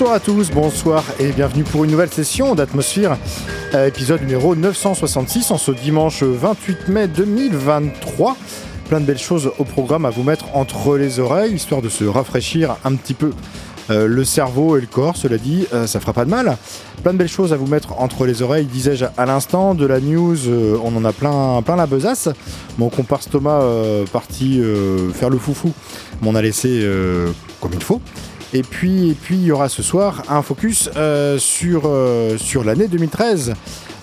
Bonsoir à tous, bonsoir et bienvenue pour une nouvelle session d'Atmosphère, euh, épisode numéro 966 en ce dimanche 28 mai 2023. Plein de belles choses au programme à vous mettre entre les oreilles, histoire de se rafraîchir un petit peu euh, le cerveau et le corps, cela dit, euh, ça fera pas de mal. Plein de belles choses à vous mettre entre les oreilles, disais-je à l'instant. De la news, euh, on en a plein, plein la besace. Mon comparse Thomas parti faire le foufou, on a laissé comme il faut. Et puis, et puis il y aura ce soir un focus euh, sur, euh, sur l'année 2013,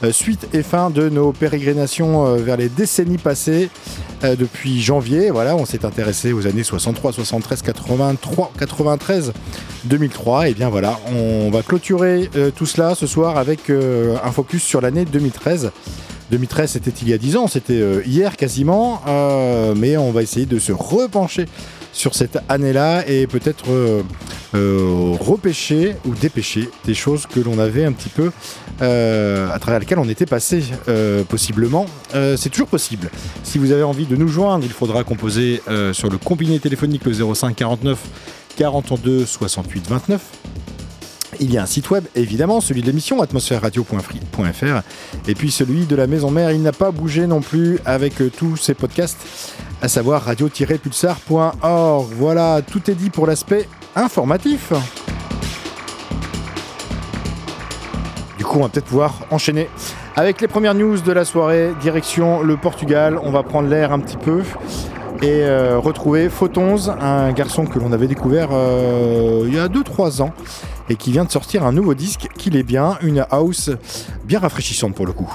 euh, suite et fin de nos pérégrinations vers les décennies passées. Depuis janvier, voilà, on s'est intéressé aux années 63, 73, 83, 93, 2003. Et bien voilà, on va clôturer tout cela ce soir avec un focus sur l'année 2013. 2013, c'était il y a 10 ans, c'était hier quasiment, mais on va essayer de se repencher sur cette année-là et peut-être euh, euh, repêcher ou dépêcher des choses que l'on avait un petit peu euh, à travers lesquelles on était passé possiblement. C'est toujours possible. Si vous avez envie de nous joindre, il faudra composer sur le combiné téléphonique le 05 49 42 68 29. Il y a un site web, évidemment, celui de l'émission, atmosphèreradio.fr. Et puis celui de la maison mère, il n'a pas bougé non plus avec euh, tous ses podcasts, à savoir radio-pulsar.org. Voilà, tout est dit pour l'aspect informatif. Du coup, on va peut-être pouvoir enchaîner avec les premières news de la soirée. Direction le Portugal, on va prendre l'air un petit peu et euh, retrouver Photons, un garçon que l'on avait découvert euh, il y a 2-3 ans et qui vient de sortir un nouveau disque qu'il est bien, une house bien rafraîchissante pour le coup.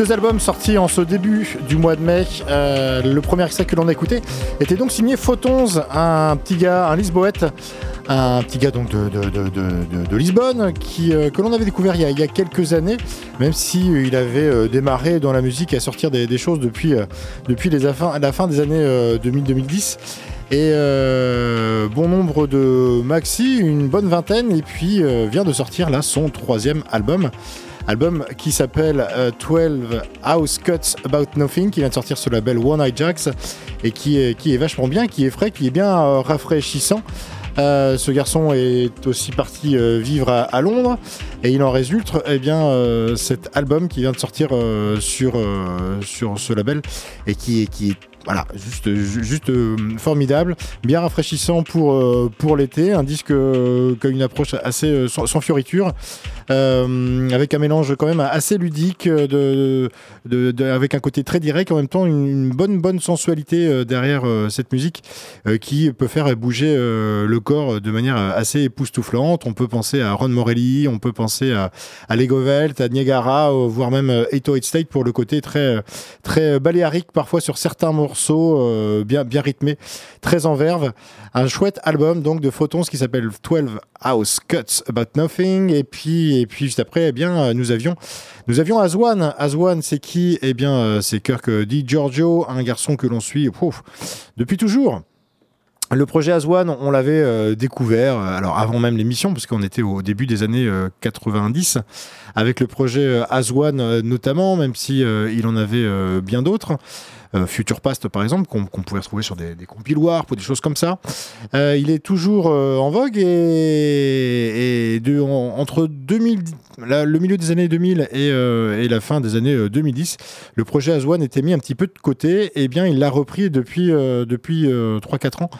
Deux albums sortis en ce début du mois de mai. Euh, le premier extrait que l'on a écouté était donc signé Photons, un petit gars, un Lisboète, un petit gars donc de, Lisbonne, qui, euh, que l'on avait découvert il y, a, quelques années, même si euh, il avait démarré dans la musique à sortir des, choses depuis, depuis les, la fin des années 2000-2010 et bon nombre de maxi, une bonne vingtaine, et puis vient de sortir là son troisième album. Album qui s'appelle 12 euh, House Cuts About Nothing, qui vient de sortir sur le label One Eye Jacks et qui est, vachement bien, qui est frais, qui est bien euh, rafraîchissant. Euh, ce garçon est aussi parti vivre à, Londres et il en résulte eh bien, cet album qui vient de sortir sur, sur ce label et qui, est voilà, juste, juste formidable, bien rafraîchissant pour, pour l'été, un disque qui a une approche assez sans fioriture, euh, avec un mélange quand même assez ludique, de, avec un côté très direct, en même temps une, bonne, bonne sensualité euh, derrière euh, cette musique qui peut faire bouger le corps de manière assez époustouflante. On peut penser à Ron Morelli, on peut penser à, à Lego Velt, à Niagara, voire même 808 State pour le côté très, très baléarique parfois sur certains morceaux, bien, bien rythmés, très en verve. Un chouette album donc de Photons qui s'appelle 12 House Cuts About Nothing. Et puis, et puis juste après, eh bien, euh, nous avions, nous avions Azwan. Azwan, c'est qui? Eh bien, euh, c'est Kirk Di Giorgio, un garçon que l'on suit depuis toujours. Le projet Azwan, on l'avait euh, découvert, alors avant même l'émission, parce qu'on était au début des années 90, avec le projet Azwan notamment, même si il en avait bien d'autres. Euh, Future Past par exemple, qu'on pouvait retrouver sur des, des compiloirs ou des choses comme ça. Euh, il est toujours euh, en vogue et, entre 2000, le milieu des années 2000 et, la fin des années 2010, le projet Azwan était mis un petit peu de côté. Et eh bien, il l'a repris depuis, depuis 3-4 ans.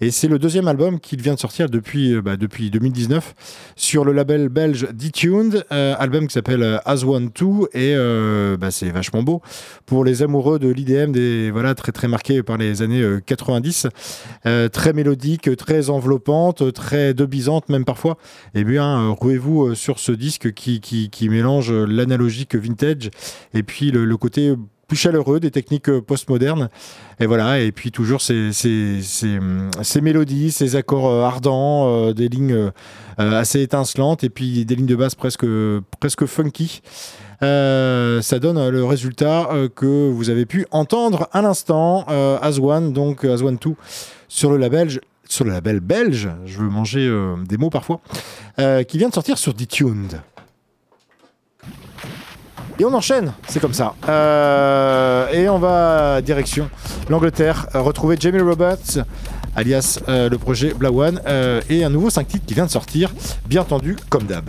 Et c'est le deuxième album qu'il vient de sortir depuis, bah, depuis 2019 sur le label belge D-Tuned, album qui s'appelle As One 2 et bah, c'est vachement beau pour les amoureux de l'IDM voilà, très, très marqué par les années 90, euh, euh, très mélodique, très enveloppante, très debisante même parfois. Eh bien, euh, rouez-vous sur ce disque qui, qui, mélange l'analogique vintage et puis le, côté plus chaleureux des techniques postmodernes. Et voilà, et puis toujours ces, ces, ces, mélodies, ces accords ardents, des lignes assez étincelantes, et puis des lignes de basse presque, presque funky. Euh, ça donne le résultat euh, que vous avez pu entendre à l'instant, euh, One, donc One 2, sur le label sur le label belge, je veux manger des mots parfois, qui vient de sortir sur D-Tuned. Et on enchaîne, c'est comme ça. et on va direction l'Angleterre, retrouver Jamie Roberts, alias le projet Blawan, et un nouveau 5 titres qui vient de sortir, bien entendu, comme d'hab.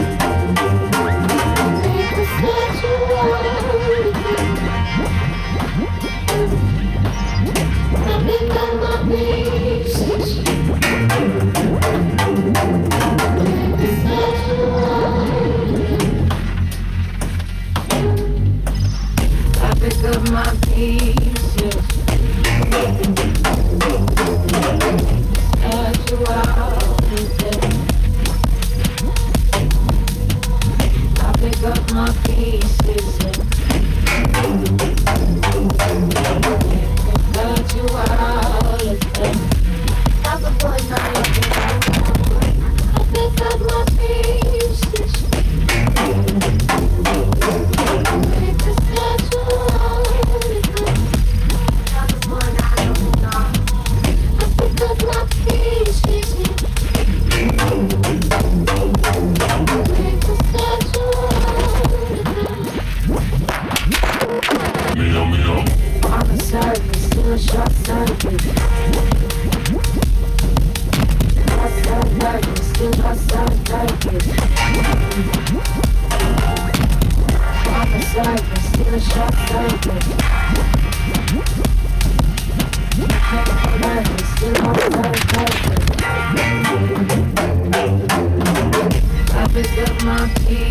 I'll pick up my feet.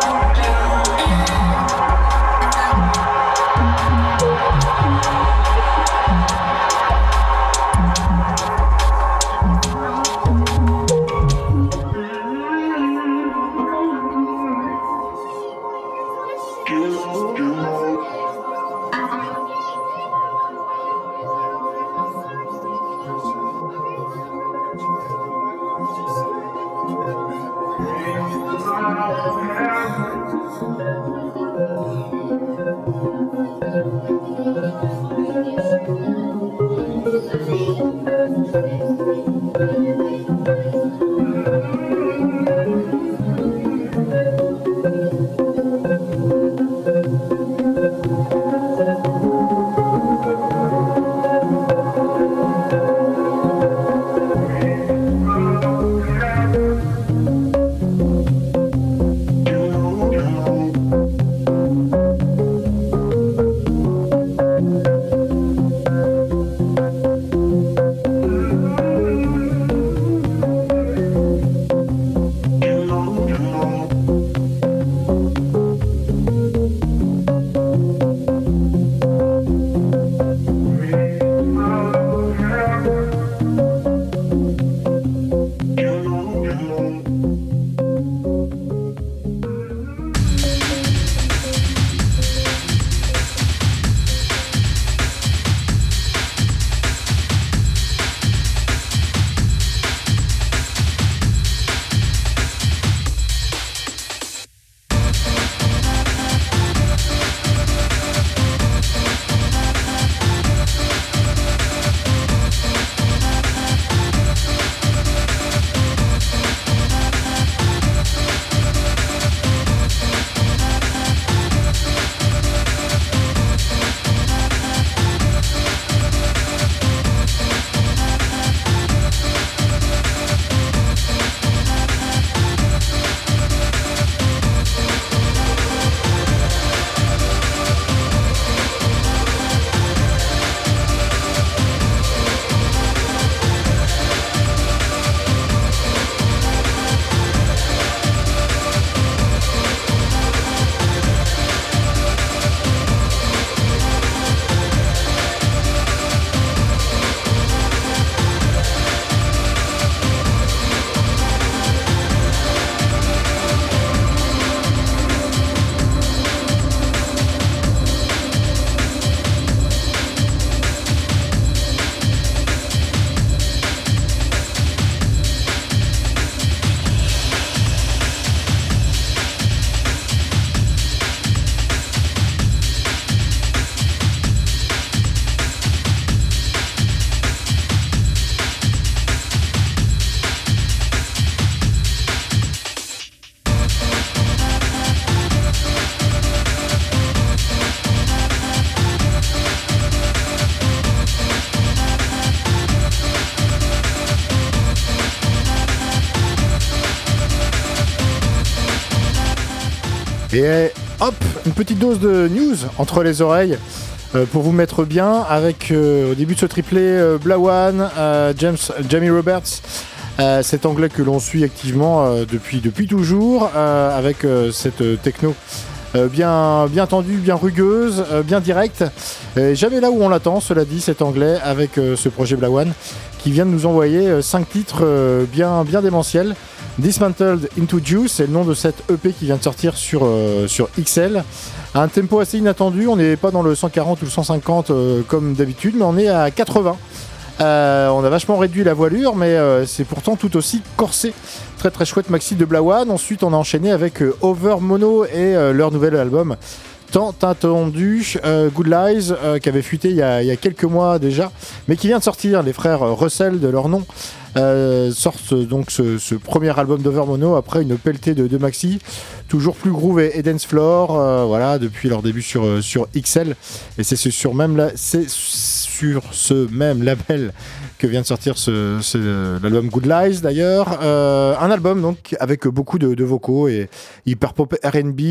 Et hop, une petite dose de news entre les oreilles euh, pour vous mettre bien avec au début de ce triplé Blawan, James, Jamie Roberts, cet anglais que l'on suit activement depuis, depuis toujours avec cette techno bien, bien tendue, bien rugueuse, bien directe. jamais là où on l'attend, cela dit, cet anglais avec ce projet Blawan qui vient de nous envoyer 5 titres bien, bien démentiels. Dismantled into Juice, c'est le nom de cette EP qui vient de sortir sur, euh, sur XL. un tempo assez inattendu, on n'est pas dans le 140 ou le 150 euh, comme d'habitude, mais on est à 80. Euh, on a vachement réduit la voilure, mais c'est pourtant tout aussi corsé. Très très chouette maxi de Blawan. Ensuite, on a enchaîné avec Over Mono et leur nouvel album tant attendu Good Lies qui avait fuité il y, a, il y, a, quelques mois déjà mais qui vient de sortir les frères Russell de leur nom euh, sortent donc ce, premier album d'Overmono après une pelletée de, maxi, toujours plus groove et, dance floor, euh, voilà, depuis leur début sur, euh, sur XL. Et c'est sur, même c'est sur ce même label que vient de sortir ce, l'album Good Lies d'ailleurs. un album donc avec beaucoup de, vocaux et hyper pop RB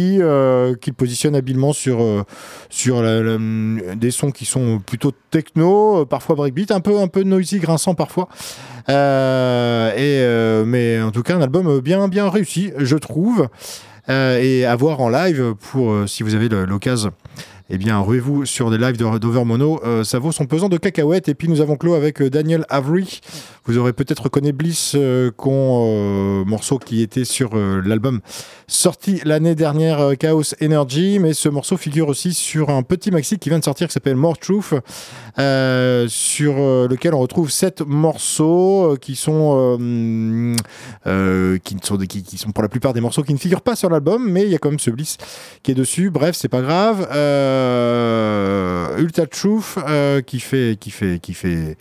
qu'il positionne habilement sur, sur des sons qui sont plutôt techno, parfois breakbeat, un peu, un peu noisy, grinçant parfois. Euh, et, euh, mais en tout cas, un album bien, bien réussi, je trouve. Euh, et à voir en live pour si vous avez l'occasion eh bien, ruez-vous sur des lives d'Overmono. Euh, ça vaut son pesant de cacahuètes. Et puis, nous avons clos avec Daniel Avery. Vous aurez peut-être reconnu Bliss, euh, morceau qui était sur l'album sorti l'année dernière, Chaos Energy. Mais ce morceau figure aussi sur un petit maxi qui vient de sortir qui s'appelle More Truth. Euh, sur euh, lequel on retrouve sept morceaux euh, qui sont qui sont, qui, sont pour la plupart des morceaux qui ne figurent pas sur l'album, mais il y a quand même ce Bliss qui est dessus. Bref, c'est pas grave. Ultra Truth qui fait qui fait qui fait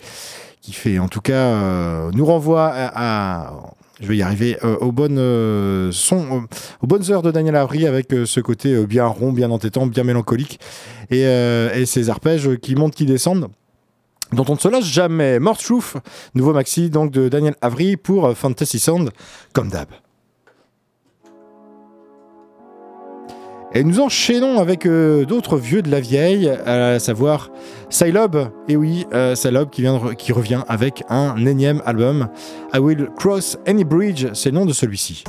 qui fait en tout cas nous renvoie à, je vais y arriver, aux, bonnes, heures de Daniel Avery avec ce côté bien rond, bien entêtant, bien mélancolique et, ces arpèges qui montent, qui descendent dont on ne se lâche jamais. More Truth, nouveau maxi donc de Daniel Avery pour Fantasy Sound, comme d'hab. Et nous enchaînons avec euh, d'autres vieux de la vieille, à savoir Sylob. Et oui, euh, qui revient avec un énième album. I Will Cross Any Bridge, c'est le nom de celui-ci.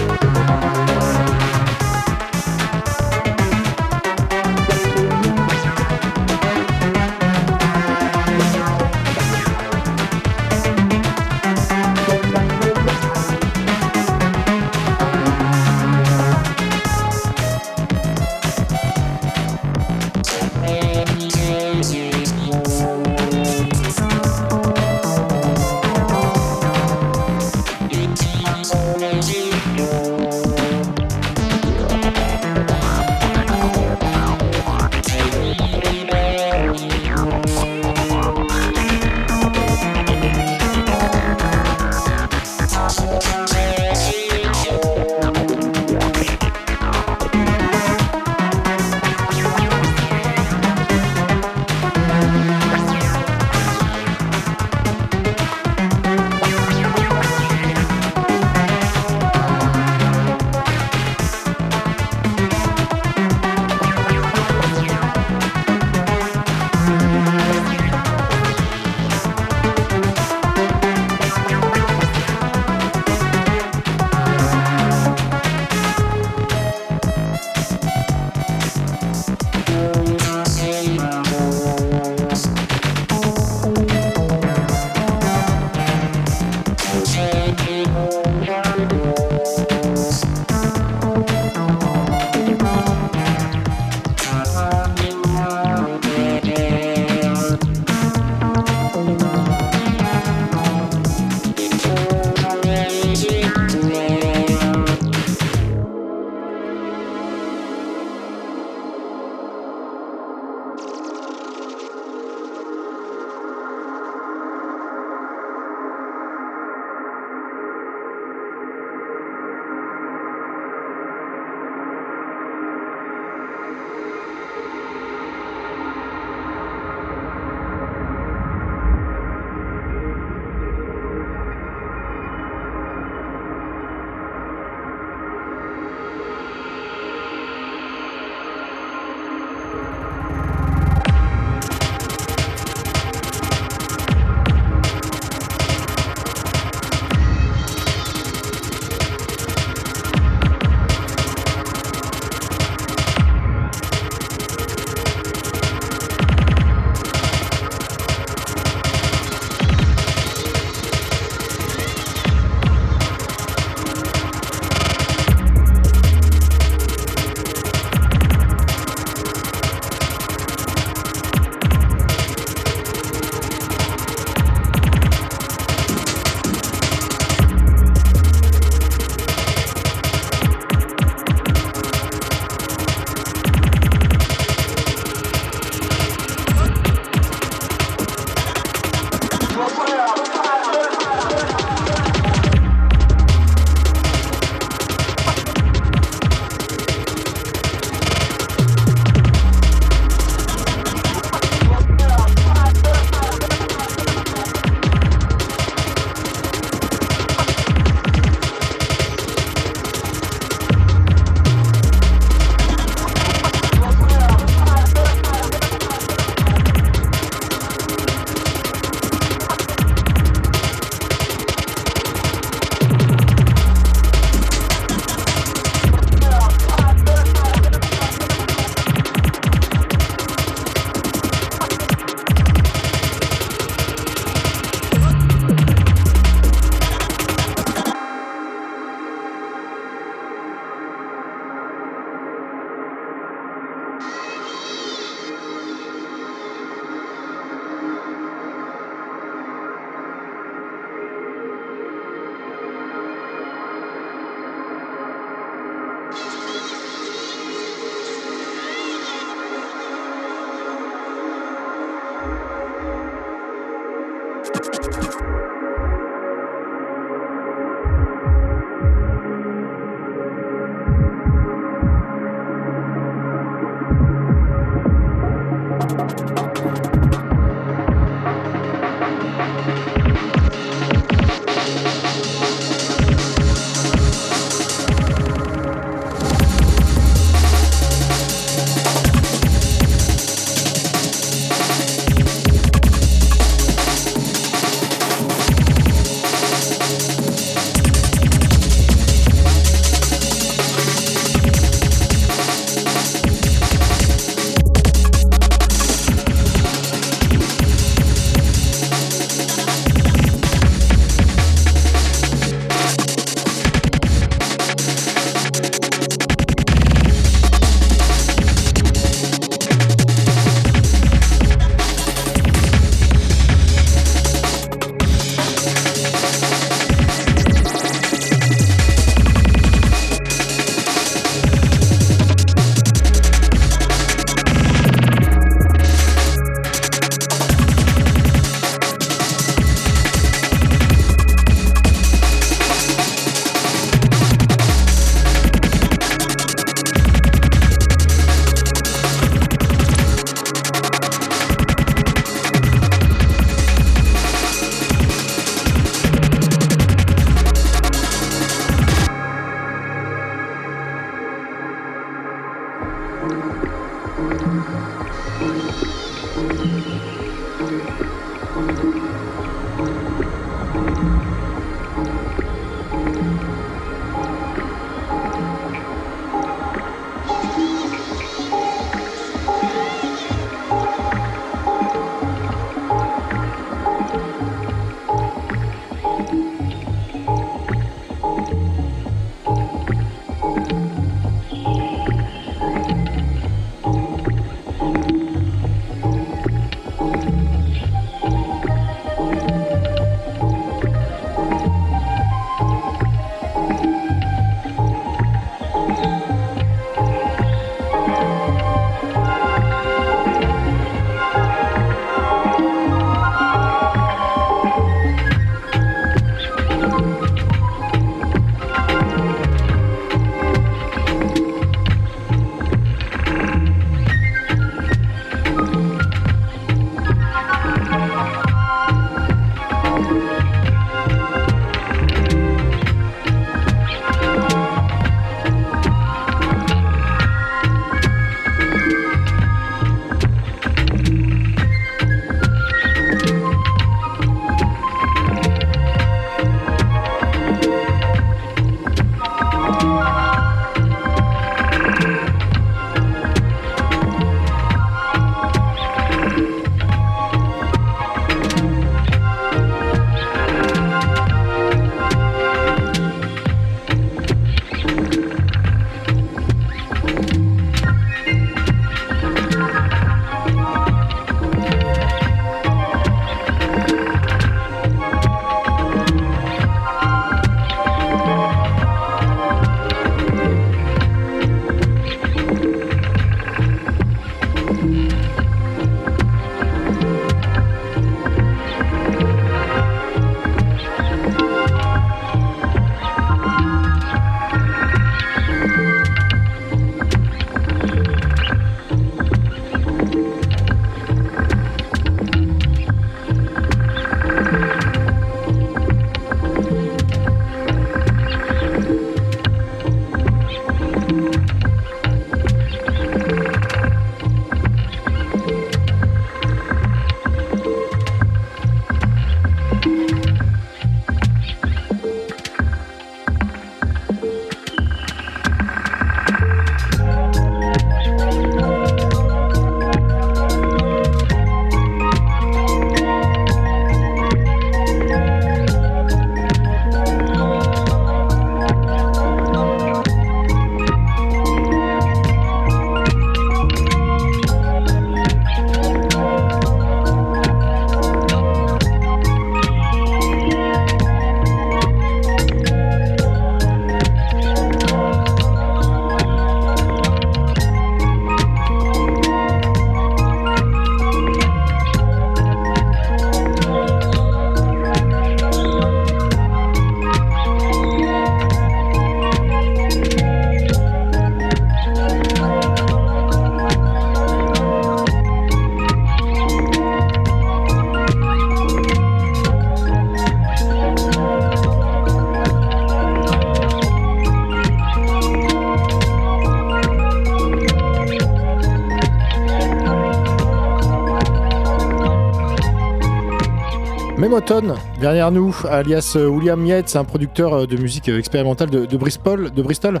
Memoton, derrière nous, alias euh, William Yates, un producteur euh, de musique expérimentale de, Bristol, de Bristol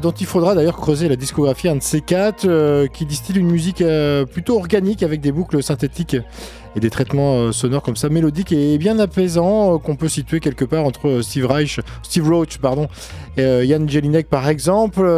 dont il faudra d'ailleurs creuser la discographie, un de ces quatre, qui distille une musique plutôt organique avec des boucles synthétiques et des traitements sonores comme ça, mélodiques et bien apaisants, qu'on peut situer quelque part entre Steve Reich, Steve Roach, pardon, et Yann Jelinek par exemple.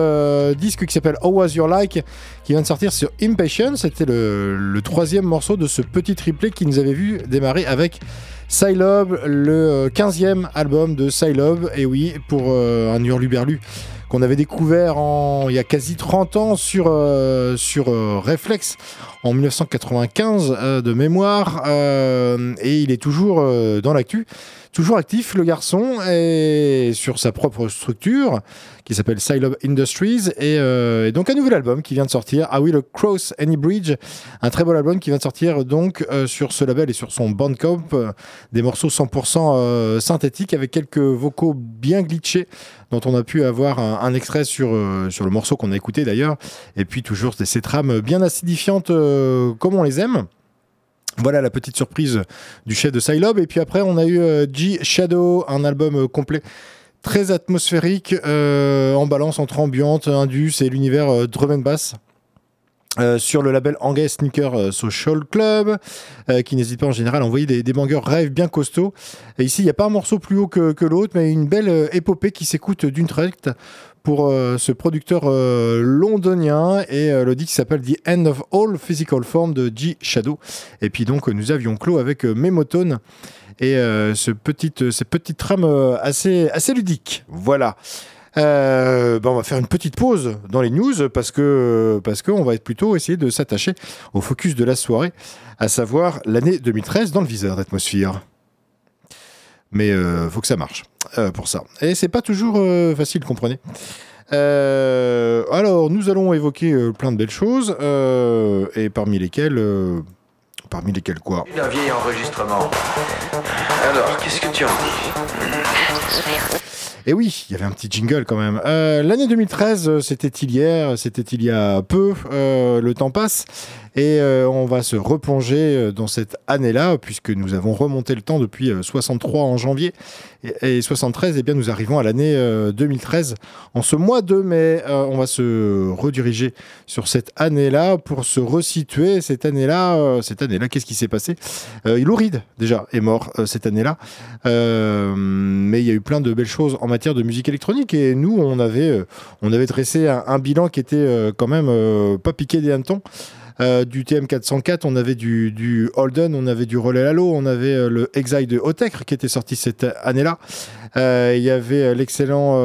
disque qui s'appelle How Was Your Like, qui vient de sortir sur Impatient. C'était le, troisième morceau de ce petit triplet qui nous avait vu démarrer avec Silob, le 15e album de Silob. Et oui, pour euh, un hurluberlu qu'on avait découvert en, il y a quasi 30 ans sur, euh, sur euh, Reflex en 1995 de mémoire. et il est toujours dans l'actu. Toujours actif, le garçon, et sur sa propre structure qui s'appelle Silob Industries. Euh, et, donc un nouvel album qui vient de sortir, Ah Will Cross Any Bridge. Un très beau album qui vient de sortir donc euh, sur ce label et sur son Bandcamp. Euh, des morceaux 100% synthétiques avec quelques vocaux bien glitchés dont on a pu avoir un, extrait sur, sur le morceau qu'on a écouté d'ailleurs. Et puis toujours ces trames bien acidifiantes comme on les aime. Voilà la petite surprise du chef de Silob. Et puis après, on a eu euh, G Shadow, un album euh, complet très atmosphérique, euh, en balance entre ambiante, indus et l'univers drum and bass. Sur le label Angus Sneaker Social Club, qui n'hésite pas en général à envoyer des, des bangers rêves bien costauds. Et ici, il n'y a pas un morceau plus haut que, que l'autre, mais une belle épopée qui s'écoute d'une traite pour euh, ce producteur euh, londonien et euh, le disque s'appelle The End of All Physical Form de G Shadow. Et puis donc nous avions clos avec Memotone et ce petite, ces petites trames assez, assez ludiques. Voilà. Ben, on va faire une petite pause dans les news parce que parce qu'on va être plutôt essayer de s'attacher au focus de la soirée, à savoir l'année 2013 dans le viseur d'atmosphère. Mais il faut que ça marche. Euh, pour ça. Et c'est pas toujours euh, facile, comprenez. Euh, alors, nous allons évoquer plein de belles choses, et parmi lesquelles, parmi lesquelles quoi? Un vieil enregistrement. Alors, qu'est-ce que tu en dis? Et oui, il y avait un petit jingle quand même. L'année 2013, c'était hier, c'était il y a peu, le temps passe. Et euh, on va se replonger euh, dans cette année-là, puisque nous avons remonté le temps depuis 63 euh, en janvier. Et, 73, et eh bien, nous arrivons à l'année 2013. En ce mois de mai, on va se rediriger sur cette année-là pour se resituer. Cette année-là, cette année-là, qu'est-ce qui s'est passé? Louride, déjà, est mort cette année-là. mais il y a eu plein de belles choses en matière de musique électronique. Et nous, on avait, on avait dressé un, un bilan qui était quand même pas piqué des hannetons. Euh, du TM404, on avait du, du, Holden, on avait du Relais Lalo, on avait euh, le Exile de Hotecre qui était sorti cette année-là. Euh, il y avait l'excellent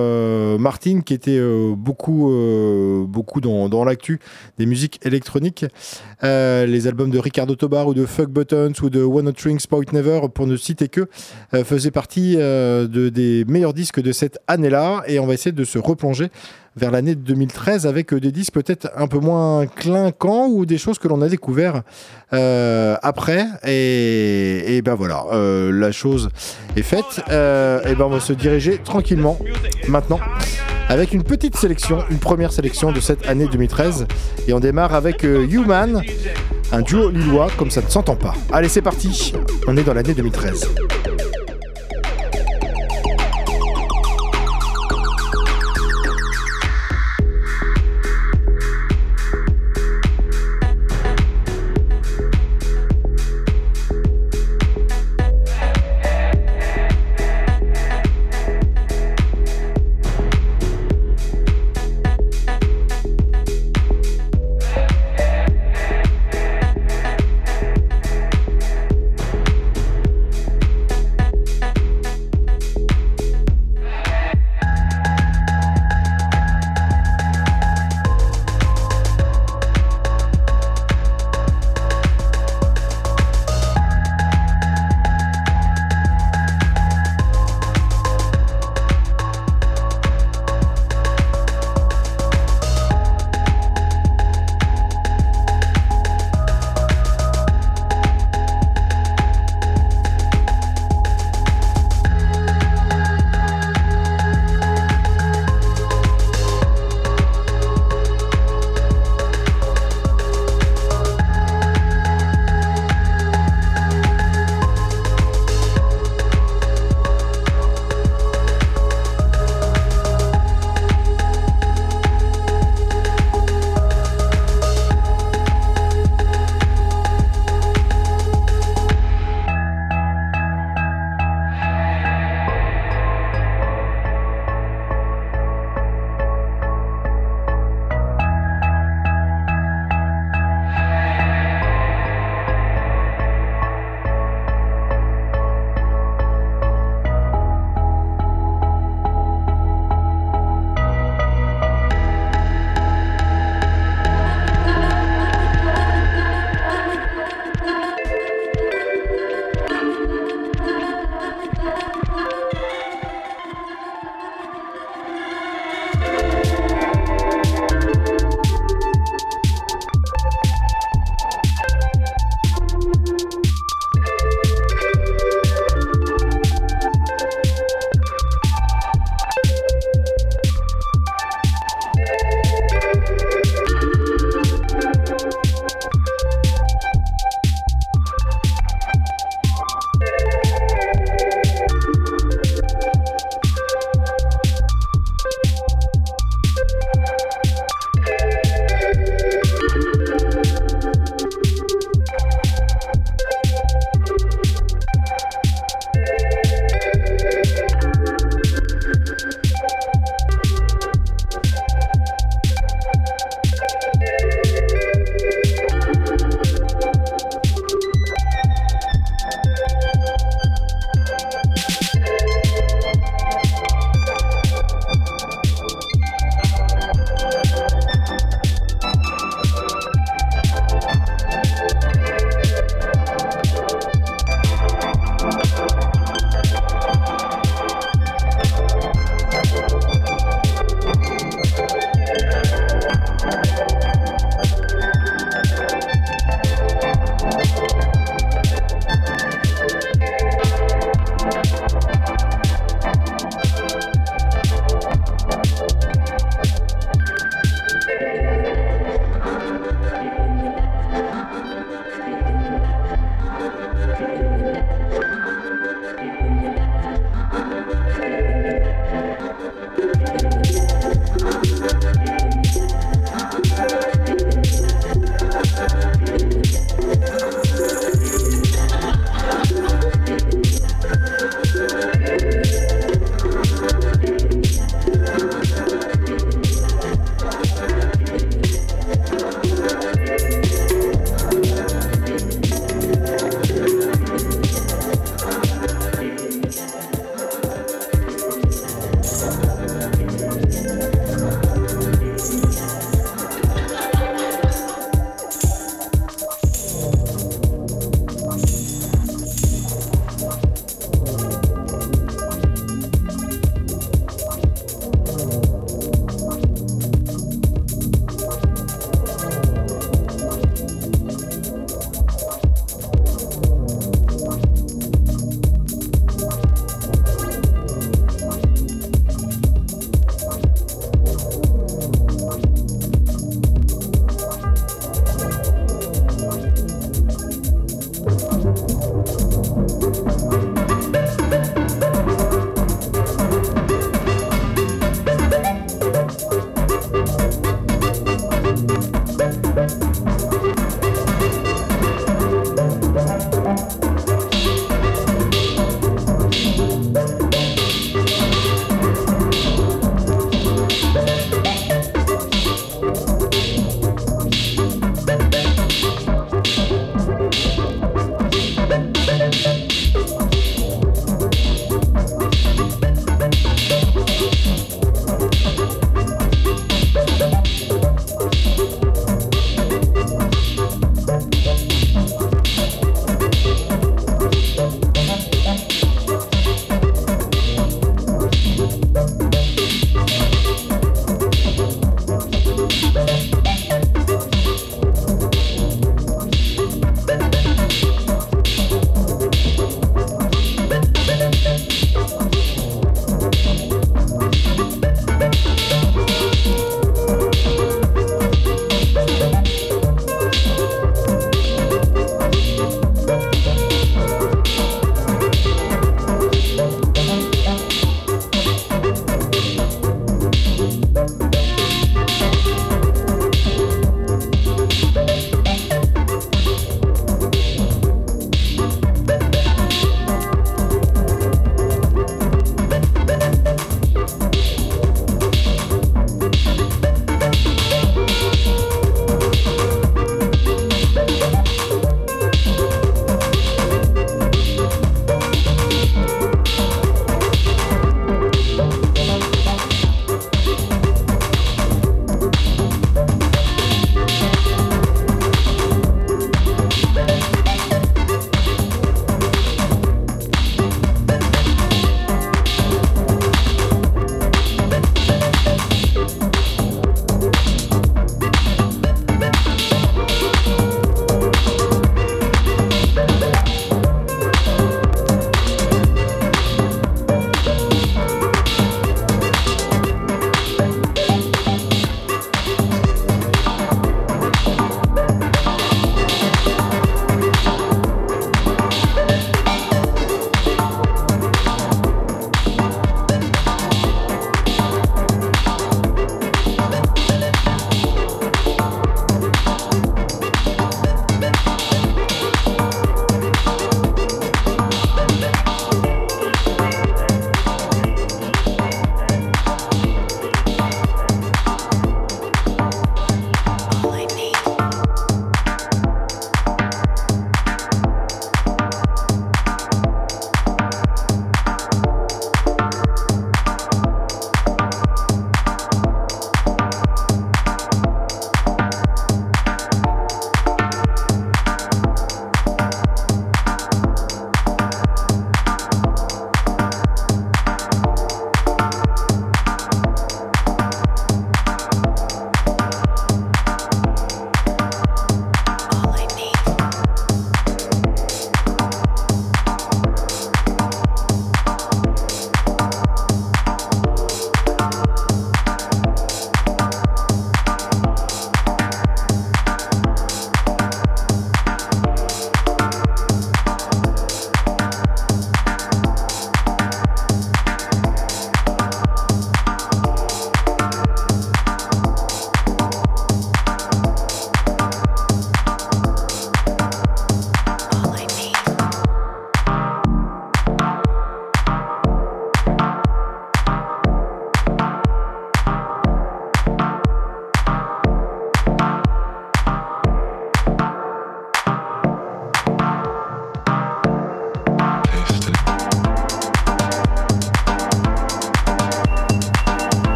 Martin qui était beaucoup, beaucoup dans, dans l'actu des musiques électroniques. les albums de Ricardo Tobar ou de Fuck Buttons ou de One Not Rings Point Never, pour ne citer que, faisaient partie de, des meilleurs disques de cette année-là. Et on va essayer de se replonger vers l'année 2013 avec euh, des disques peut-être un peu moins clinquants ou des choses que l'on a découvert euh, après. Et, ben voilà, euh, la chose est faite. et ben on va se diriger tranquillement maintenant avec une petite sélection, une première sélection de cette année 2013. Et on démarre avec Human, un duo lillois comme ça ne s'entend pas. Allez, c'est parti. On est dans l'année 2013.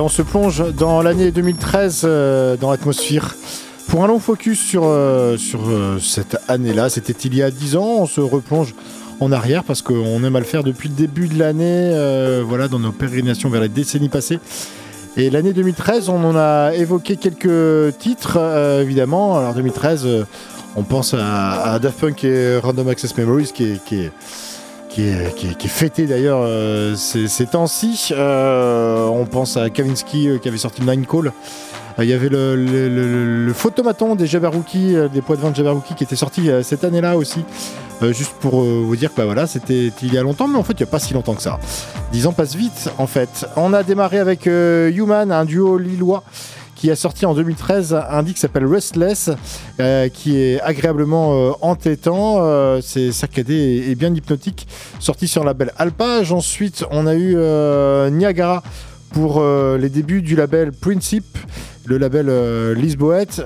On se plonge dans l'année 2013 euh, dans l'atmosphère. Pour un long focus sur, euh, euh, cette année-là, c'était il y a 10 ans, on se replonge en arrière parce qu'on aime à le faire depuis le début de l'année, voilà, dans nos pérégrinations vers les décennies passées. Et l'année 2013, on en a évoqué quelques titres, évidemment. Alors 2013, on pense à, Daft Punk et Random Access Memories qui est qui est, fêté d'ailleurs euh, ces, temps-ci. Euh, on pense à Kavinsky euh, qui avait sorti Nine Call. Il y avait le, photomaton des des poids de vin de Jabberwocky qui était sorti cette année-là aussi. juste pour vous dire que bah, voilà, c'était il y a longtemps, mais en fait il n'y a pas si longtemps que ça. Dix ans passent vite en fait. On a démarré avec Human, un duo lillois qui a sorti en 2013 un disque qui s'appelle Restless, euh, qui est agréablement euh, entêtant. Euh, c'est saccadé et, bien hypnotique, sorti sur le label Alpage. Ensuite, on a eu Niagara pour les débuts du label Principe le label Lisboète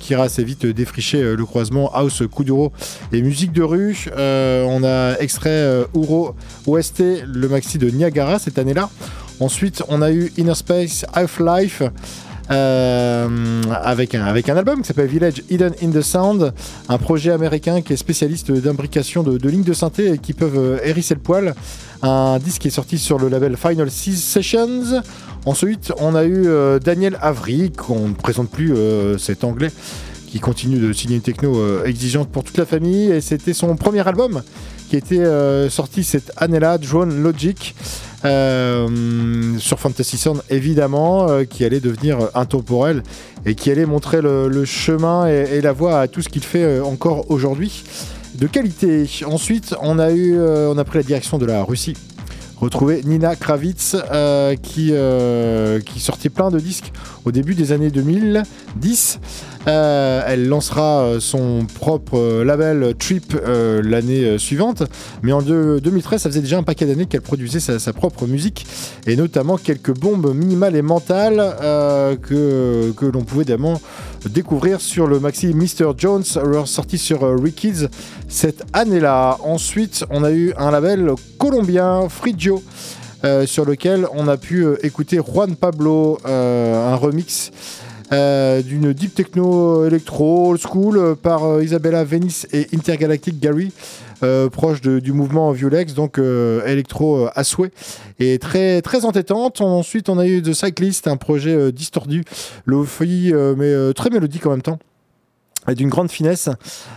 qui ira assez vite défricher le croisement House Kuduro et musique de rue. on a extrait Uro OST, le maxi de Niagara cette année-là. Ensuite, on a eu Inner Space Half-Life euh, avec, un, avec un album qui s'appelle Village Hidden in the Sound, un projet américain qui est spécialiste d'imbrication de, lignes de synthé et qui peuvent euh, hérisser le poil. Un disque qui est sorti sur le label Final Six Sessions. Ensuite, on a eu euh, Daniel Avery, qu'on ne présente plus cet anglais qui continue de signer une techno exigeante pour toute la famille. Et c'était son premier album qui était sorti cette année-là, Drone Logic. Euh, sur Fantasy Sound évidemment, euh, qui allait devenir intemporel et qui allait montrer le, chemin et, la voie à tout ce qu'il fait euh, encore aujourd'hui de qualité. Ensuite, on a eu, on a pris la direction de la Russie retrouver Nina Kravitz qui, qui sortait plein de disques au début des années 2010. Euh, elle lancera euh, son propre euh, label Trip l'année suivante. Mais en 2013, ça faisait déjà un paquet d'années qu'elle produisait sa, propre musique et notamment quelques bombes minimales et mentales que, l'on pouvait évidemment découvrir sur le maxi Mr. Jones, sorti sur Rickids cette année-là. Ensuite, on a eu un label colombien, Frigio. sur lequel on a pu écouter Juan Pablo, un remix euh, d'une deep techno électro old school euh, par euh, Isabella Venice et Intergalactic Gary. proche du mouvement Violex, donc électro à souhait, et très, très entêtante. Ensuite, on a eu The Cyclist, un projet distordu, lofi, mais très mélodique en même temps d'une grande finesse.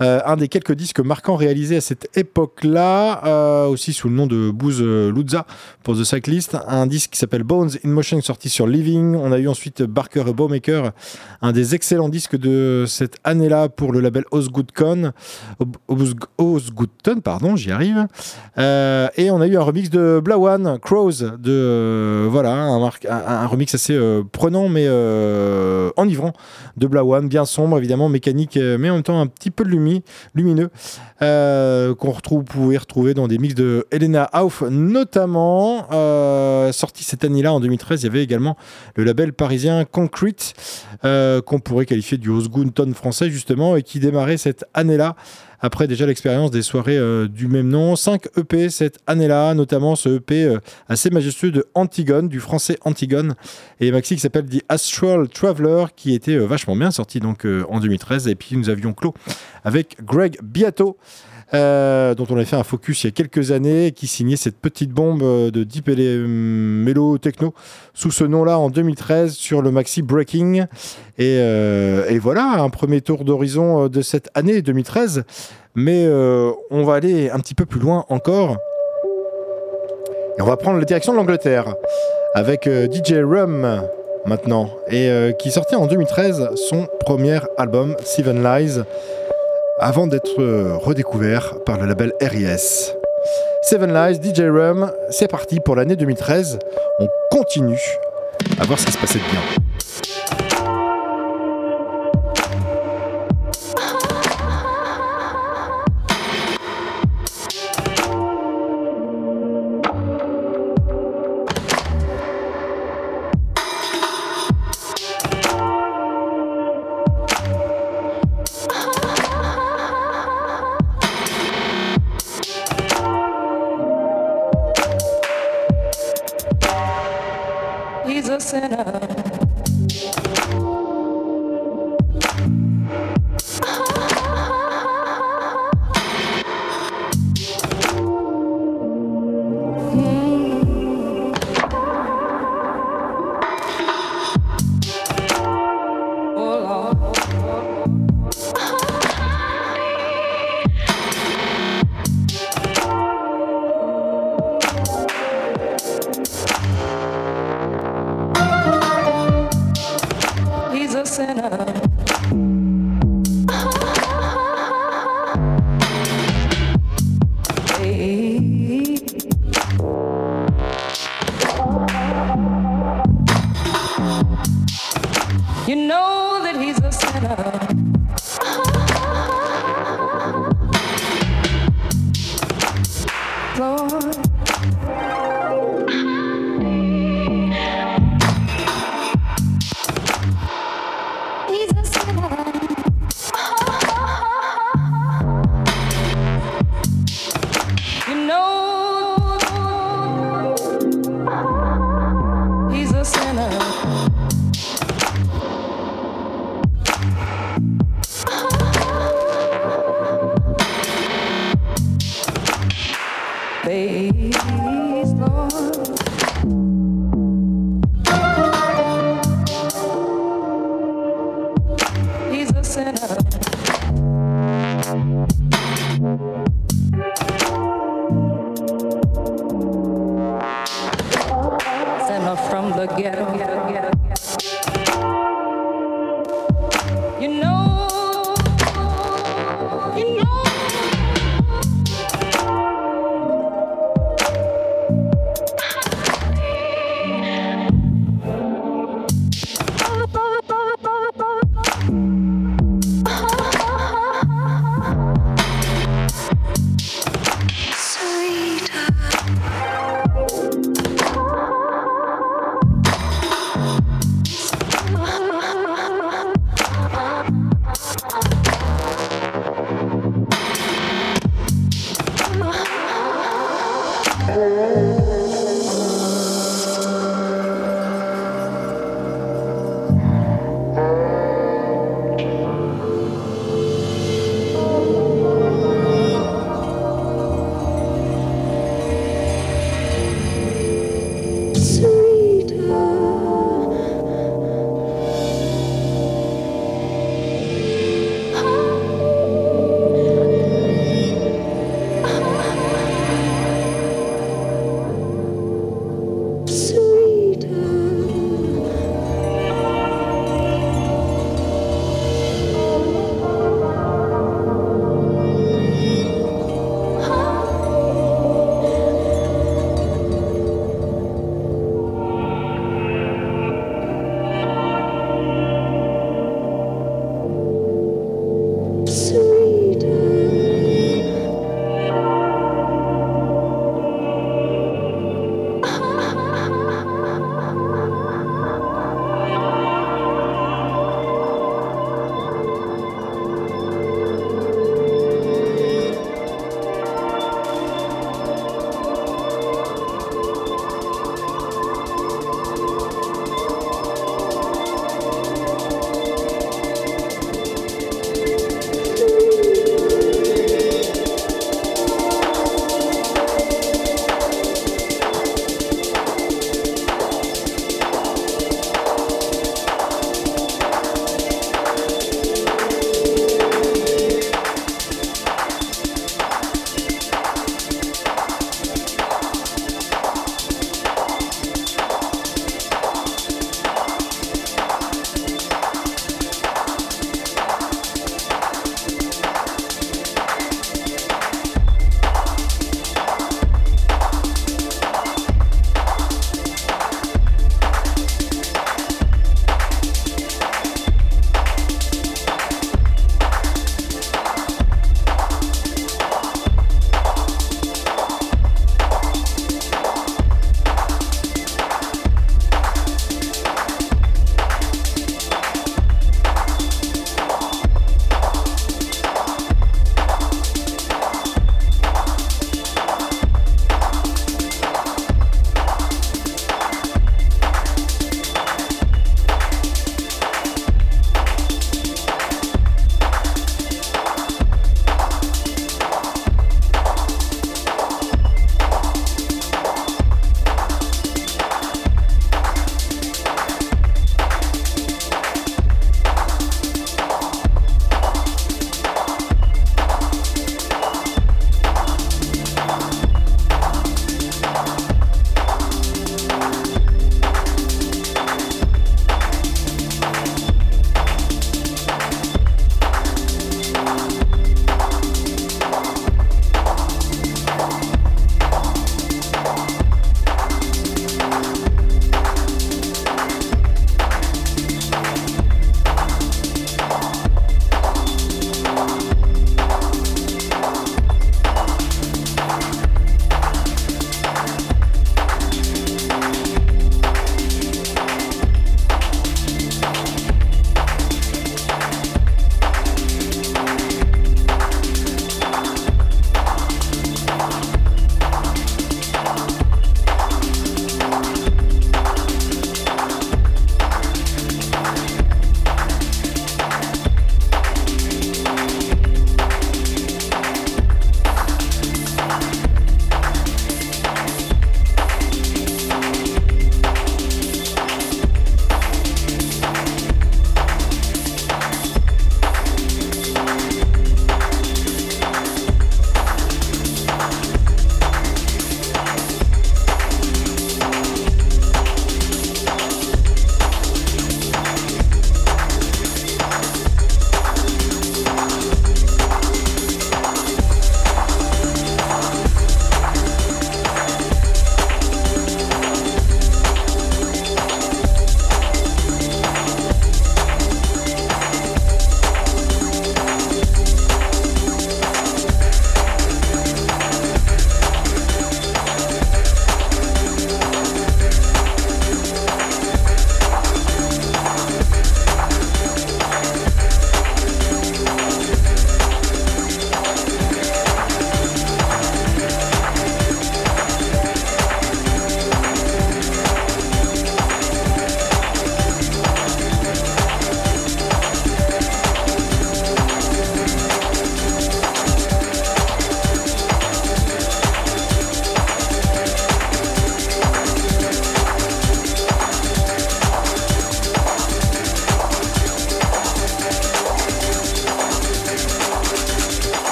Euh, un des quelques disques marquants réalisés à cette époque-là, euh, aussi sous le nom de Booz Lutza pour The Cyclist. Un disque qui s'appelle Bones in Motion sorti sur Living. On a eu ensuite Barker et Bowmaker, un des excellents disques de cette année-là pour le label Osgoodcon. Osgoodton, pardon, j'y arrive. Euh, et on a eu un remix de Blawan, Crows, de voilà, un, un, remix assez prenant mais enivrant de Blawan, bien sombre évidemment, mécanique euh, mais en même temps un petit peu lumineux, euh, qu'on retrouve, vous pouvez retrouver dans des mix de Elena Auf, notamment. Euh, sorti cette année-là, en 2013, il y avait également le label parisien Concrete, qu'on pourrait qualifier du Osgoon français, justement, et qui démarrait cette année-là après déjà l'expérience des soirées euh, du même nom. 5 EP cette année-là, notamment ce EP euh, assez majestueux de Antigone, du français Antigone, et maxi qui s'appelle The Astral Traveler, qui était euh, vachement bien sorti donc en 2013. Et puis nous avions clos avec Greg Biato. Euh, dont on a fait un focus il y a quelques années, qui signait cette petite bombe euh, de Deep Mellow Techno sous ce nom-là en 2013 sur le maxi Breaking. Et, euh, et voilà, un premier tour d'horizon de cette année 2013. Mais on va aller un petit peu plus loin encore. Et on va prendre la direction de l'Angleterre avec DJ Rum maintenant, et qui sortait en 2013 son premier album, Seven Lies avant d'être euh, redécouvert par le label RIS. Seven Lies, DJ Rum, c'est parti pour l'année 2013. On continue à voir ce qui se passait de bien.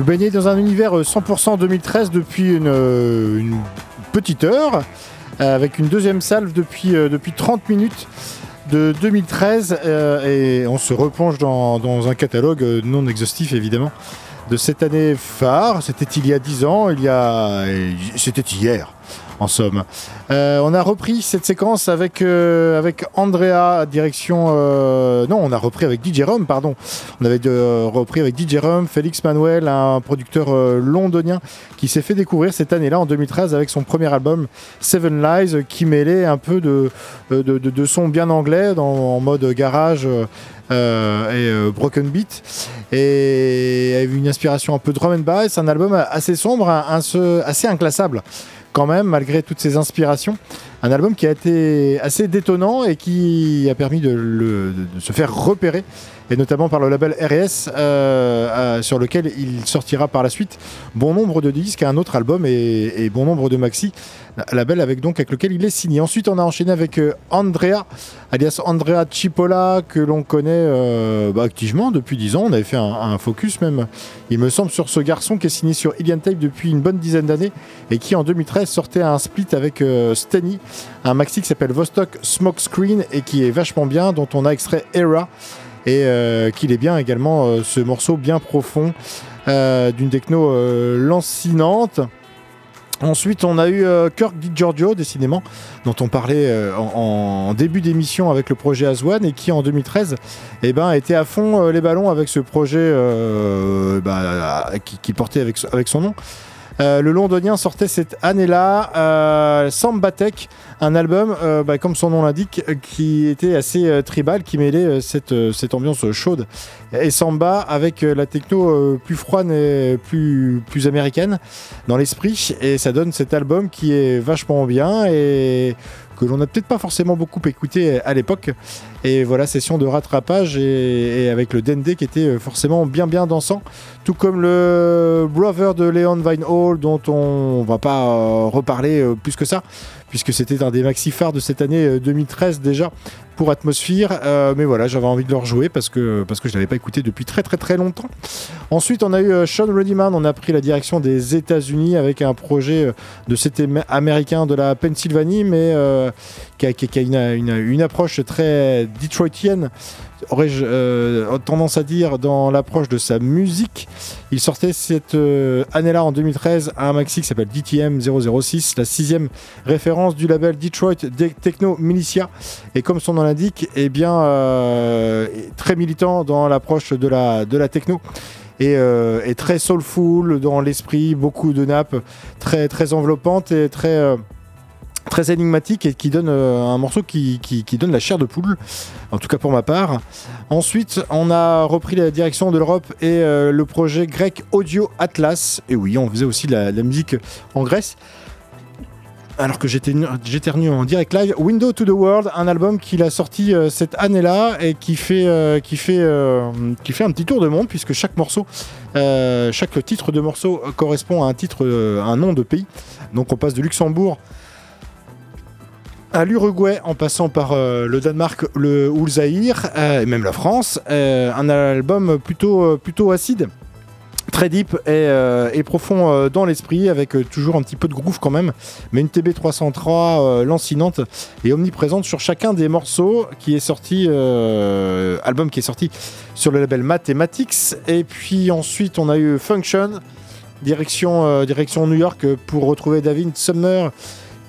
Vous baignez dans un univers 100% 2013 depuis une, petite heure, avec une deuxième salve depuis, depuis 30 minutes de 2013 et on se replonge dans, dans, un catalogue non exhaustif évidemment de cette année phare. C'était il y a 10 ans, il y a... c'était hier en somme. Euh, on a repris cette séquence avec, euh, Andrea, direction. Euh, non, on a repris avec DJ Rum, pardon. On avait repris avec DJ Rum, Félix Manuel, un producteur londonien qui s'est fait découvrir cette année-là, en 2013, avec son premier album Seven Lies, qui mêlait un peu de, de, son bien anglais en mode garage. et Broken Beat et une inspiration un peu drum and bass, un album assez sombre, assez inclassable quand même, malgré toutes ces inspirations. Un album qui a été assez détonnant et qui a permis de, se faire repérer, et notamment par le label RS, euh, euh, sur lequel il sortira par la suite bon nombre de disques, un autre album et, bon nombre de maxi, label avec donc avec lequel il est signé. Ensuite, on a enchaîné avec euh, Andrea, alias Andrea Cipolla, que l'on connaît bah, activement depuis 10 ans. On avait fait un, focus même, il me semble, sur ce garçon qui est signé sur Ilian Tape depuis une bonne dizaine d'années et qui en 2013 sortait un split avec Steny un maxi qui s'appelle Vostok Smoke Screen et qui est vachement bien, dont on a extrait Era et euh, qu'il est bien également euh, ce morceau bien profond euh, d'une techno lancinante. Ensuite, on a eu Kirk Di Giorgio, décidément, dont on parlait en, début d'émission avec le projet Azwan et qui en 2013 eh ben, était à fond les ballons avec ce projet bah, qui, portait avec son nom. Euh, le londonien sortait cette année-là euh, Sambatek, un album, euh, bah, comme son nom l'indique, qui était assez tribal, qui mêlait cette, cette ambiance chaude et samba avec la techno plus froide et plus, plus américaine dans l'esprit. Et ça donne cet album qui est vachement bien et que l'on n'a peut-être pas forcément beaucoup écouté à l'époque. Et voilà, session de rattrapage et, avec le Dende qui était forcément bien bien dansant, tout comme le Brother de Leon Vinehall dont on va pas euh, reparler euh, plus que ça puisque c'était un des maxi phares de cette année 2013 euh, déjà pour Atmosphere. Euh, mais voilà, j'avais envie de le rejouer parce que, parce que je ne l'avais pas écouté depuis très très très longtemps. Ensuite, on a eu euh, Sean Reddyman, on a pris la direction des États-Unis avec un projet de cet américain de la Pennsylvanie, mais qui a, une, une, approche très detroitienne aurais-je euh, tendance à dire, dans l'approche de sa musique. Il sortait cette euh, année-là, en 2013, un maxi qui s'appelle DTM 006, la sixième référence du label Detroit Techno Militia. Et comme son nom l'indique, eh bien, euh, très militant dans l'approche de la, techno. Et, et, très soulful dans l'esprit, beaucoup de nappes, très, très enveloppante et très très énigmatique et qui donne euh, un morceau qui, donne la chair de poule, en tout cas pour ma part. Ensuite, on a repris la direction de l'Europe et euh, le projet grec Audio Atlas. Et oui, on faisait aussi la, musique en Grèce. Alors que j'éternue en direct live, Window to the World, un album qu'il a sorti euh, cette année-là et qui fait, qui, fait, qui fait un petit tour de monde puisque chaque morceau, chaque titre de morceau correspond à un titre, un nom de pays. Donc on passe de Luxembourg à l'Uruguay en passant par euh, le Danemark le, ou euh, et même la France. Euh, un album plutôt, plutôt acide. Très deep et, profond dans l'esprit, avec toujours un petit peu de groove quand même, mais une TB 303 lancinante et omniprésente sur chacun des morceaux qui est sorti, album qui est sorti sur le label Mathematics. Et puis ensuite, on a eu Function, direction, direction New York pour retrouver David Summer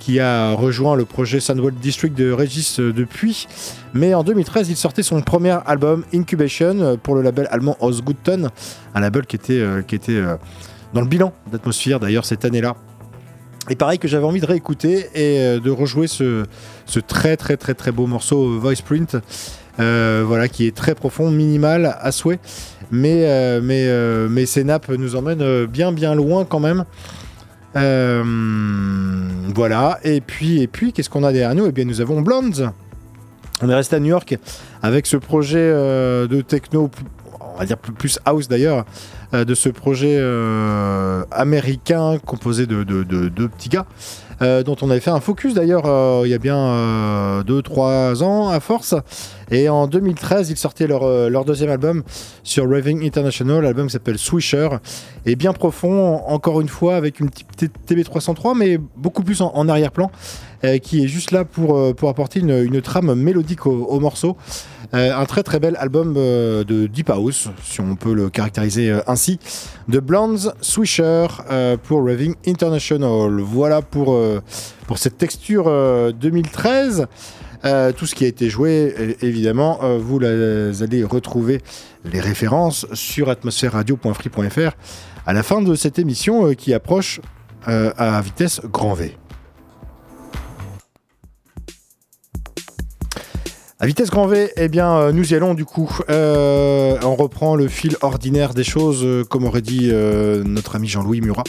qui a rejoint le projet Sandwell District de Regis euh, depuis. Mais en 2013, il sortait son premier album Incubation euh, pour le label allemand Osgutton, un label qui était, euh, qui était dans le bilan d'atmosphère d'ailleurs cette année-là. Et pareil que j'avais envie de réécouter et de rejouer ce, très très très très beau morceau Voice Print, voilà, qui est très profond, minimal à souhait, mais, mais, mais ces nappes nous emmènent bien bien loin quand même. Euh, voilà. Et puis, et puis qu'est-ce qu'on a derrière nous? Eh bien, nous avons Blondes. On est resté à New York avec ce projet euh, de techno on va dire plus house d'ailleurs, de ce projet américain composé de deux petits gars. Euh, dont on avait fait un focus d'ailleurs euh, il y a bien 2-3 euh, ans à force. Et en 2013, ils sortaient leur, leur deuxième album sur Raving International, l'album s'appelle Swisher, et bien profond, encore une fois, avec une petite TB303, mais beaucoup plus en, arrière-plan, qui est juste là pour, pour apporter une, une trame mélodique au, morceau. Un très très bel album de Deep House, si on peut le caractériser ainsi, de Blondes Swisher pour Raving International. Voilà pour euh, pour cette texture 2013. Euh, euh, tout ce qui a été joué, évidemment, vous allez retrouver les références sur atmosphère-radio.free.fr à la fin de cette émission qui approche à vitesse grand V. À vitesse grand V, eh bien, nous y allons du coup. on reprend le fil ordinaire des choses, comme aurait dit notre ami Jean-Louis Murat.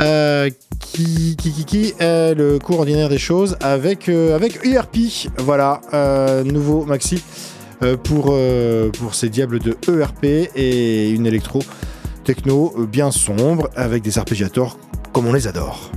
Euh, qui, qui, qui, est le cours ordinaire des choses avec, euh, avec ERP. Voilà, euh, nouveau maxi pour, pour ces diables de ERP et une électro techno bien sombre avec des arpégiators comme on les adore.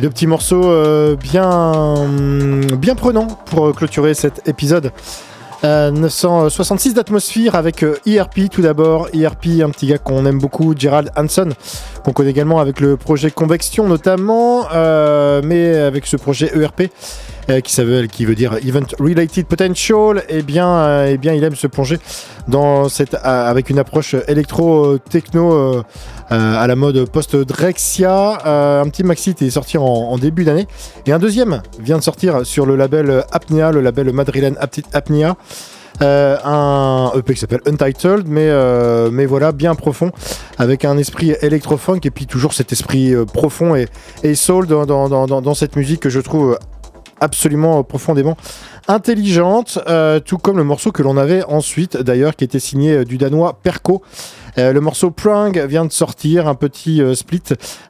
Deux petits morceaux euh, bien, prenants pour euh, clôturer cet épisode. 966 euh, d'atmosphère avec ERP tout d'abord. ERP, un petit gars qu'on aime beaucoup, Gerald Hanson, qu'on connaît également avec le projet Convection notamment, mais avec ce projet ERP qui, qui veut dire Event Related Potential, eh bien, eh bien il aime se plonger dans cette, avec une approche électro-techno euh, à la mode post-Drexia. Euh, un petit maxi est sorti en, début d'année. Et un deuxième vient de sortir sur le label Apnea, le label madrilène Apnea. Euh, un EP qui s'appelle Untitled, mais, mais voilà, bien profond, avec un esprit électro-funk et puis toujours cet esprit profond et, soul dans, dans, dans, cette musique que je trouve absolument profondément intelligente, tout comme le morceau que l'on avait ensuite d'ailleurs, qui était signé du danois Perco. Euh, le morceau Prang vient de sortir, un petit euh, split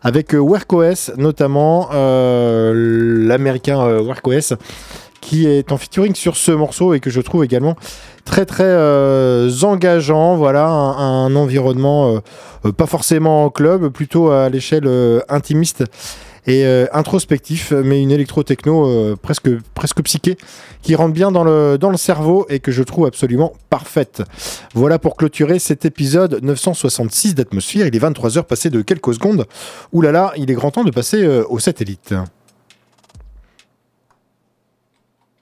avec euh, WorkOS, notamment l'américain WorkOS qui est en featuring sur ce morceau et que je trouve également très très engageant. Voilà, un, environnement pas forcément en club, plutôt à l'échelle intimiste et introspectif, mais une électro-techno presque, presque psyché qui rentre bien dans le, dans le cerveau et que je trouve absolument parfaite. Voilà pour clôturer cet épisode 966 d'Atmosphère. Il est 23h passé de quelques secondes. Ouh là là, il est grand temps de passer au satellite.